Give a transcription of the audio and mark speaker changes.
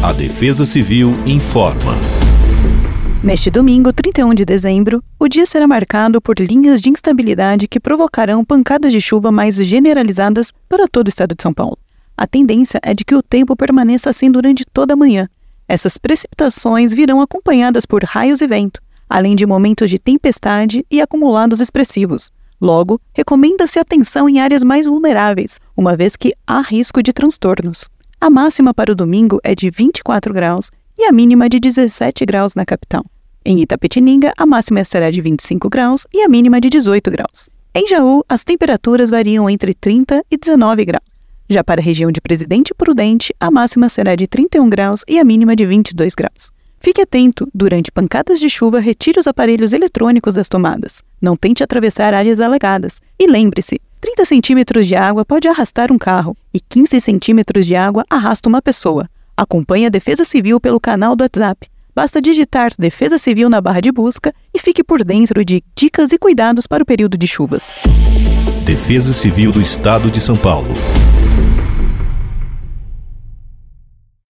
Speaker 1: A Defesa Civil informa.
Speaker 2: Neste domingo, 31 de dezembro, o dia será marcado por linhas de instabilidade que provocarão pancadas de chuva mais generalizadas para todo o estado de São Paulo. A tendência é de que o tempo permaneça assim durante toda a manhã. Essas precipitações virão acompanhadas por raios e vento, além de momentos de tempestade e acumulados expressivos. Logo, recomenda-se atenção em áreas mais vulneráveis, uma vez que há risco de transtornos. A máxima para o domingo é de 24 graus e a mínima de 17 graus na capital. Em Itapetininga, a máxima será de 25 graus e a mínima de 18 graus. Em Jaú, as temperaturas variam entre 30 e 19 graus. Já para a região de Presidente Prudente, a máxima será de 31 graus e a mínima de 22 graus. Fique atento, durante pancadas de chuva, retire os aparelhos eletrônicos das tomadas. Não tente atravessar áreas alagadas. E lembre-se, 30 centímetros de água pode arrastar um carro e 15 centímetros de água arrasta uma pessoa. Acompanhe a Defesa Civil pelo canal do WhatsApp. Basta digitar Defesa Civil na barra de busca e fique por dentro de dicas e cuidados para o período de chuvas.
Speaker 1: Defesa Civil do Estado de São Paulo.